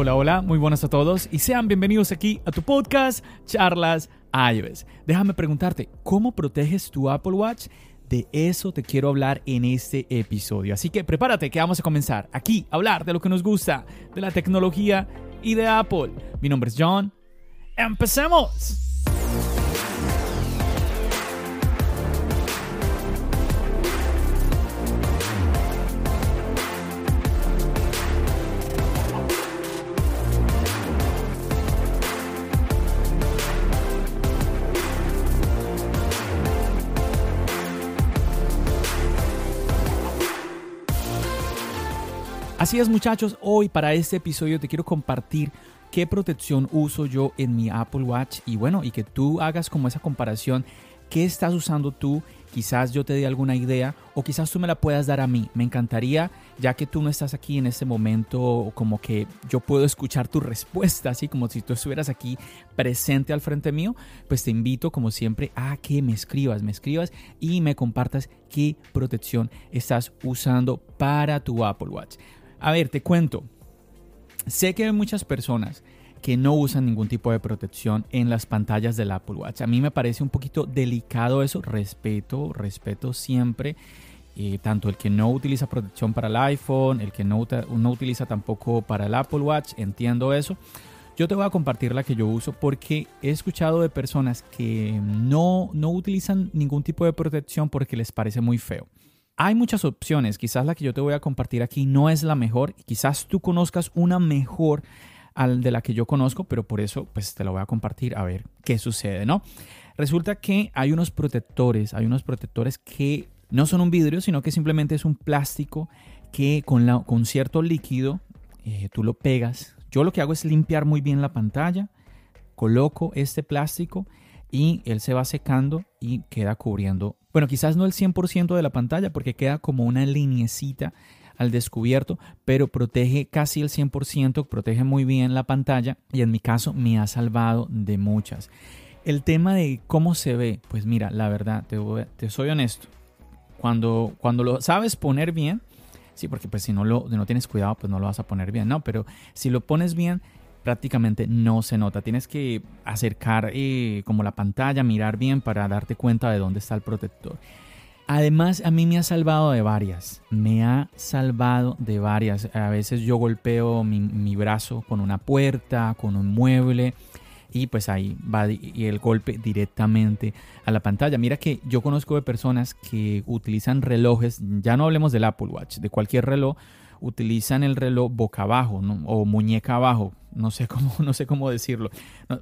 Hola, hola, muy buenas a todos y sean bienvenidos aquí a tu podcast Charlas iOS. Déjame preguntarte, ¿cómo proteges tu Apple Watch? De eso te quiero hablar en este episodio. Así que prepárate que vamos a comenzar aquí a hablar de lo que nos gusta, de la tecnología y de Apple. Mi nombre es John. ¡Empecemos! Así es muchachos, hoy para este episodio te quiero compartir qué protección uso yo en mi Apple Watch y bueno, y que tú hagas como esa comparación, qué estás usando tú, quizás yo te dé alguna idea o quizás tú me la puedas dar a mí. Me encantaría, ya que tú no estás aquí en este momento, como que yo puedo escuchar tu respuesta, así como si tú estuvieras aquí presente al frente mío, pues te invito como siempre a que me escribas, me escribas y me compartas qué protección estás usando para tu Apple Watch. A ver, te cuento. Sé que hay muchas personas que no usan ningún tipo de protección en las pantallas del Apple Watch. A mí me parece un poquito delicado eso. Respeto, respeto siempre. Eh, tanto el que no utiliza protección para el iPhone, el que no, no utiliza tampoco para el Apple Watch, entiendo eso. Yo te voy a compartir la que yo uso porque he escuchado de personas que no, no utilizan ningún tipo de protección porque les parece muy feo. Hay muchas opciones, quizás la que yo te voy a compartir aquí no es la mejor, quizás tú conozcas una mejor al de la que yo conozco, pero por eso pues te la voy a compartir a ver qué sucede, ¿no? Resulta que hay unos protectores, hay unos protectores que no son un vidrio, sino que simplemente es un plástico que con, la, con cierto líquido eh, tú lo pegas. Yo lo que hago es limpiar muy bien la pantalla, coloco este plástico y él se va secando y queda cubriendo, bueno, quizás no el 100% de la pantalla porque queda como una linecita al descubierto, pero protege casi el 100%, protege muy bien la pantalla y en mi caso me ha salvado de muchas. El tema de cómo se ve, pues mira, la verdad, te, te soy honesto, cuando, cuando lo sabes poner bien, sí, porque pues si no, lo, no tienes cuidado, pues no lo vas a poner bien, ¿no? Pero si lo pones bien, prácticamente no se nota. Tienes que acercar eh, como la pantalla, mirar bien para darte cuenta de dónde está el protector. Además, a mí me ha salvado de varias. Me ha salvado de varias. A veces yo golpeo mi, mi brazo con una puerta, con un mueble. Y pues ahí va el golpe directamente a la pantalla. Mira que yo conozco de personas que utilizan relojes, ya no hablemos del Apple Watch, de cualquier reloj, utilizan el reloj boca abajo o muñeca abajo, no sé cómo, no sé cómo decirlo,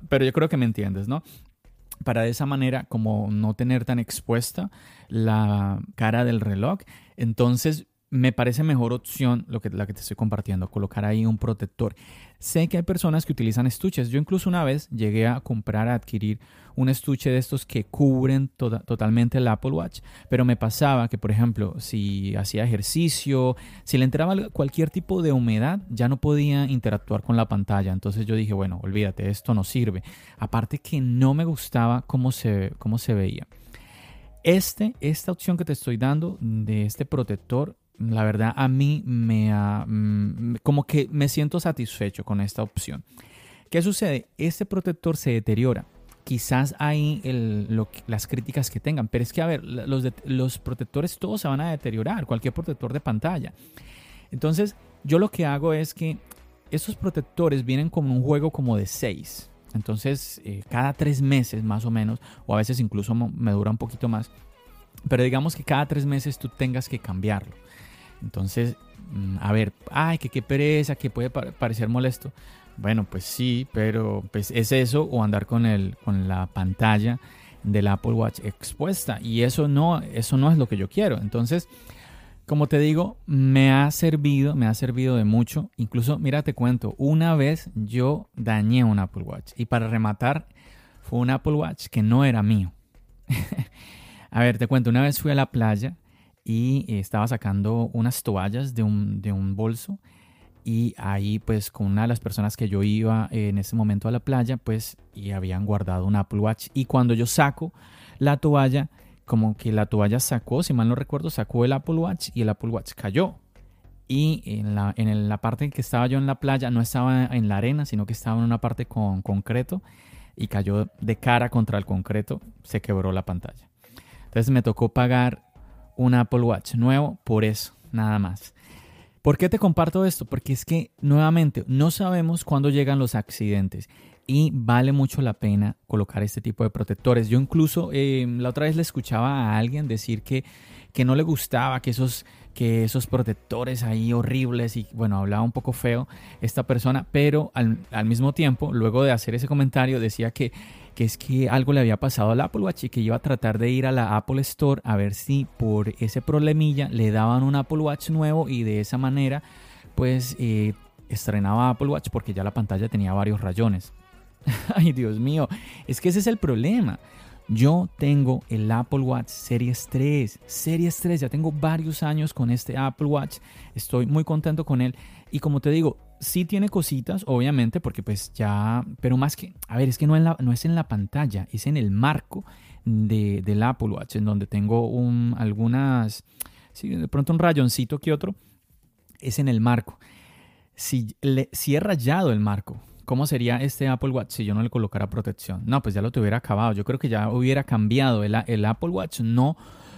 pero yo creo que me entiendes, ¿no? Para de esa manera como no tener tan expuesta la cara del reloj, entonces me parece mejor opción lo que, la que te estoy compartiendo, colocar ahí un protector. Sé que hay personas que utilizan estuches. Yo incluso una vez llegué a comprar, a adquirir un estuche de estos que cubren totalmente el Apple Watch, pero me pasaba que, por ejemplo, si hacía ejercicio, si le entraba cualquier tipo de humedad, ya no podía interactuar con la pantalla. Entonces yo dije, bueno, olvídate, esto no sirve. Aparte que no me gustaba cómo se, cómo se veía. Este, esta opción que te estoy dando de este protector la verdad a mí me mm, como que me siento satisfecho con esta opción. ¿Qué sucede? Este protector se deteriora. Quizás hay las críticas que tengan, pero es que, a ver, los, los protectores todos se van a deteriorar, cualquier protector de pantalla. Entonces, yo lo que hago es que estos protectores vienen como un juego como de 6. Entonces, eh, cada tres meses más o menos, o a veces incluso me dura un poquito más, pero digamos que cada tres meses tú tengas que cambiarlo. Entonces, mm, a ver, ay, que qué pereza, que puede parecer molesto. Bueno, pues sí, pero pues es eso o andar con el con la pantalla del Apple Watch expuesta y eso no eso no es lo que yo quiero. Entonces, como te digo, me ha servido, me ha servido de mucho. Incluso, mira, te cuento, una vez yo dañé un Apple Watch y para rematar fue un Apple Watch que no era mío. a ver, te cuento, una vez fui a la playa y estaba sacando unas toallas de un, de un bolso y ahí pues con una de las personas que yo iba en ese momento a la playa pues y habían guardado un Apple Watch y cuando yo saco la toalla como que la toalla sacó si mal no recuerdo sacó el Apple Watch y el Apple Watch cayó y en la, en la parte en que estaba yo en la playa no estaba en la arena, sino que estaba en una parte con concreto y cayó de cara contra el concreto, se quebró la pantalla. Entonces me tocó pagar un Apple Watch nuevo por eso, nada más. ¿Por qué te comparto esto? Porque es que nuevamente no sabemos cuándo llegan los accidentes y vale mucho la pena colocar este tipo de protectores. Yo incluso eh, la otra vez le escuchaba a alguien decir que, que no le gustaba que esos, que esos protectores ahí horribles y bueno, hablaba un poco feo esta persona, pero al, al mismo tiempo, luego de hacer ese comentario, decía que que es que algo le había pasado al Apple Watch y que iba a tratar de ir a la Apple Store a ver si por ese problemilla le daban un Apple Watch nuevo y de esa manera pues eh, estrenaba Apple Watch porque ya la pantalla tenía varios rayones. Ay Dios mío, es que ese es el problema. Yo tengo el Apple Watch Series 3, Series 3, ya tengo varios años con este Apple Watch, estoy muy contento con él y como te digo, sí tiene cositas, obviamente, porque pues ya, pero más que, a ver, es que no, en la, es en la pantalla, es en el marco de, del Apple Watch, en donde tengo un, algunas, sí, de pronto un rayoncito que otro, es en el marco. Si, le, si he rayado el marco, ¿cómo sería este Apple Watch si yo no le colocara protección? No, pues ya lo tuviera acabado. Yo creo que ya hubiera cambiado el, el Apple Watch, no,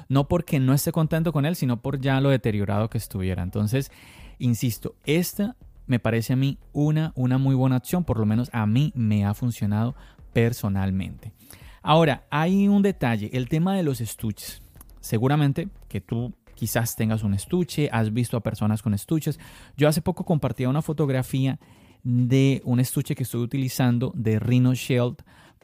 no porque no esté contento con él, sino por ya lo deteriorado que estuviera. Entonces, insisto, esta me parece a mí una, una muy buena opción, por lo menos a mí me ha funcionado personalmente. Ahora, hay un detalle, el tema de los estuches. Seguramente que tú quizás tengas un estuche, has visto a personas con estuches. Yo hace poco compartía una fotografía de un estuche que estoy utilizando de Rhino Shield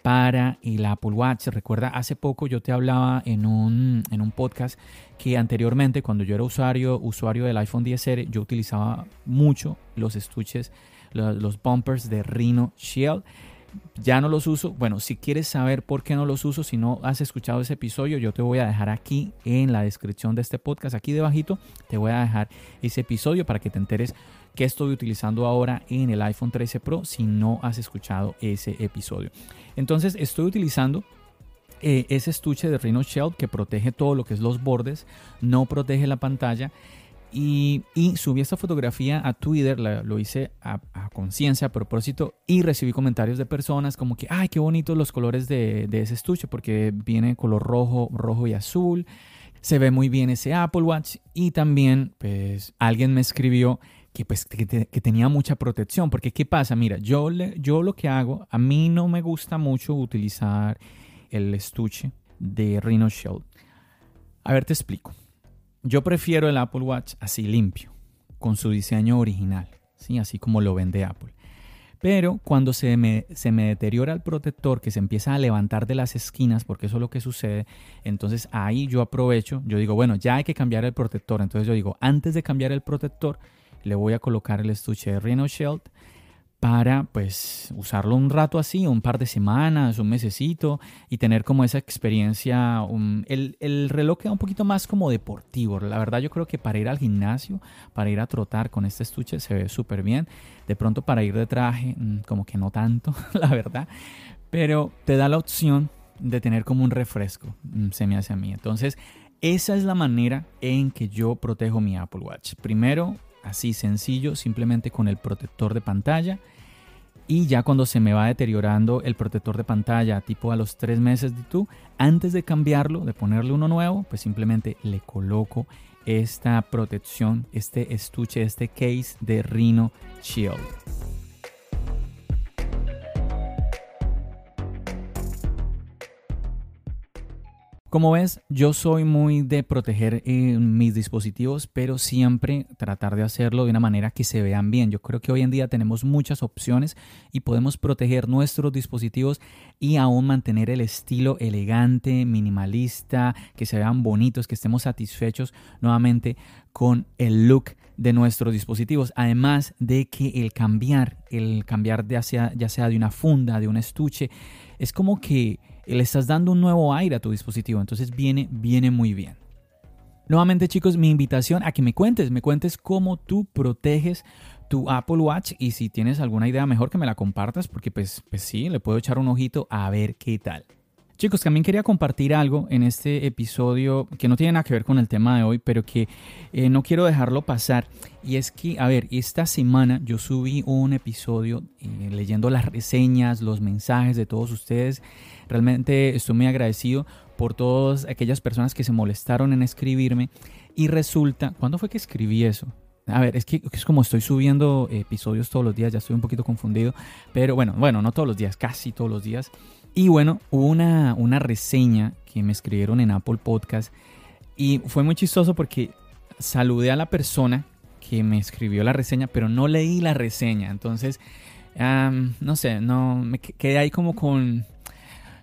para el Apple Watch. Recuerda, hace poco yo te hablaba en un, en un podcast que anteriormente, cuando yo era usuario, usuario del iPhone 10R, yo utilizaba mucho los estuches, los, los bumpers de Rhino Shield ya no los uso. Bueno, si quieres saber por qué no los uso, si no has escuchado ese episodio, yo te voy a dejar aquí en la descripción de este podcast, aquí debajito, te voy a dejar ese episodio para que te enteres qué estoy utilizando ahora en el iPhone 13 Pro si no has escuchado ese episodio. Entonces estoy utilizando eh, ese estuche de Rhino Shield que protege todo lo que es los bordes, no protege la pantalla. Y, subí esta fotografía a Twitter, lo hice a, conciencia, a propósito, y recibí comentarios de personas como que, ay, qué bonitos los colores de, ese estuche, porque viene color rojo, rojo y azul. Se ve muy bien ese Apple Watch. Y también, pues, alguien me escribió que, pues, que, tenía mucha protección. Porque, ¿qué pasa? Mira, yo, le, yo lo que hago, a mí no me gusta mucho utilizar el estuche de Rhino Shield. A ver, te explico. Yo prefiero el Apple Watch así limpio, con su diseño original, ¿sí? así como lo vende Apple. Pero cuando se me, se me deteriora el protector, que se empieza a levantar de las esquinas, porque eso es lo que sucede, entonces ahí yo aprovecho, yo digo, bueno, ya hay que cambiar el protector. Entonces yo digo, antes de cambiar el protector, le voy a colocar el estuche de Rhino Shield para pues usarlo un rato así, un par de semanas, un mesecito y tener como esa experiencia. el, el, reloj queda un poquito más como deportivo. La verdad yo creo que para ir al gimnasio, para ir a trotar con este estuche se ve súper bien. De pronto para ir de traje, mm, como que no tanto, la verdad. Pero te da la opción de tener como un refresco, mm, se me hace a mí. Entonces, esa es la manera en que yo protejo mi Apple Watch. Primero, así sencillo, simplemente con el protector de pantalla. Y ya cuando se me va deteriorando el protector de pantalla, tipo a los tres meses de tú, antes de cambiarlo, de ponerle uno nuevo, pues simplemente le coloco esta protección, este estuche, este case de Rhino Shield. Como ves, yo soy muy de proteger eh, mis dispositivos, pero siempre tratar de hacerlo de una manera que se vean bien. Yo creo que hoy en día tenemos muchas opciones y podemos proteger nuestros dispositivos y aún mantener el estilo elegante, minimalista, que se vean bonitos, que estemos satisfechos nuevamente con el look de nuestros dispositivos. Además de que el cambiar, el cambiar ya sea, ya sea de una funda, de un estuche, es como que le estás dando un nuevo aire a tu dispositivo. Entonces viene, viene muy bien. Nuevamente chicos, mi invitación a que me cuentes, me cuentes cómo tú proteges tu Apple Watch y si tienes alguna idea mejor que me la compartas porque pues, pues sí, le puedo echar un ojito a ver qué tal. Chicos, también quería compartir algo en este episodio que no tiene nada que ver con el tema de hoy, pero que eh, no quiero dejarlo pasar. Y es que, a ver, esta semana yo subí un episodio eh, leyendo las reseñas, los mensajes de todos ustedes. Realmente estoy muy agradecido por todas aquellas personas que se molestaron en escribirme. Y resulta, ¿cuándo fue que escribí eso? A ver, es que es como estoy subiendo episodios todos los días, ya estoy un poquito confundido. Pero bueno, bueno, no todos los días, casi todos los días. Y bueno, hubo una, una reseña que me escribieron en Apple Podcast y fue muy chistoso porque saludé a la persona que me escribió la reseña, pero no leí la reseña. Entonces, no sé, no me quedé ahí como con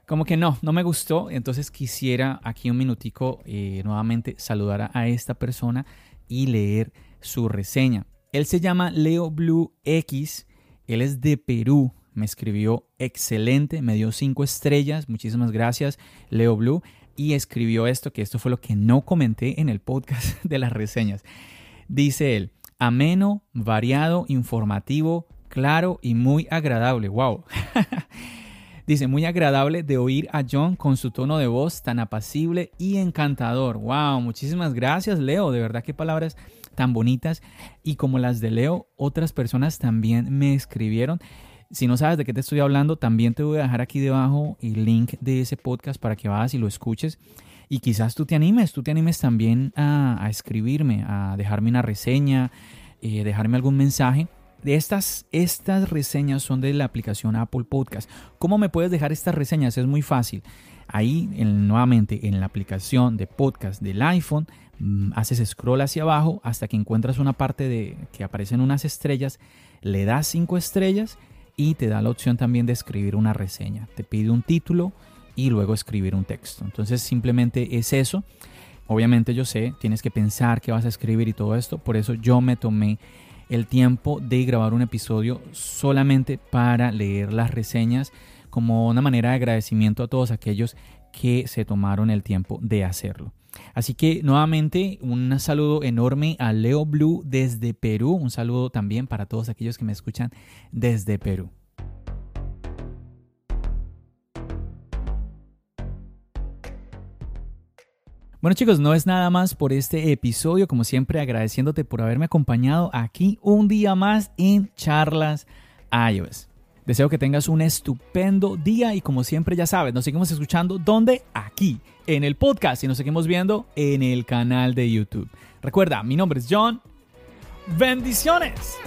como que no, no me gustó. Entonces quisiera aquí un minutico eh, nuevamente saludar a, esta persona y leer su reseña. Él se llama Leo Blue X, él es de Perú, me escribió excelente, me dio cinco estrellas, muchísimas gracias Leo Blue, y escribió esto, que esto fue lo que no comenté en el podcast de las reseñas. Dice él, ameno, variado, informativo, claro y muy agradable. ¡Wow! Dice, muy agradable de oír a John con su tono de voz tan apacible y encantador. ¡Wow! Muchísimas gracias, Leo. De verdad, qué palabras tan bonitas. Y como las de Leo, otras personas también me escribieron. Si no sabes de qué te estoy hablando, también te voy a dejar aquí debajo el link de ese podcast para que vayas y lo escuches. Y quizás tú te animes, tú te animes también a, escribirme, a dejarme una reseña, eh, dejarme algún mensaje. De estas, estas reseñas son de la aplicación Apple Podcast. ¿Cómo me puedes dejar estas reseñas? Es muy fácil. Ahí, nuevamente, en la aplicación de podcast del iPhone, haces scroll hacia abajo hasta que encuentras una parte de que aparecen unas estrellas, le das cinco estrellas y te da la opción también de escribir una reseña. Te pide un título y luego escribir un texto. Entonces simplemente es eso. Obviamente yo sé, tienes que pensar qué vas a escribir y todo esto. Por eso yo me tomé el tiempo de grabar un episodio solamente para leer las reseñas como una manera de agradecimiento a todos aquellos que se tomaron el tiempo de hacerlo. Así que nuevamente un saludo enorme a Leo Blue desde Perú. Un saludo también para todos aquellos que me escuchan desde Perú. Bueno chicos, no es nada más por este episodio, como siempre agradeciéndote por haberme acompañado aquí un día más en Charlas iOS. Deseo que tengas un estupendo día y como siempre ya sabes, nos seguimos escuchando ¿dónde? Aquí, en el podcast y nos seguimos viendo en el canal de YouTube. Recuerda, mi nombre es John. Bendiciones.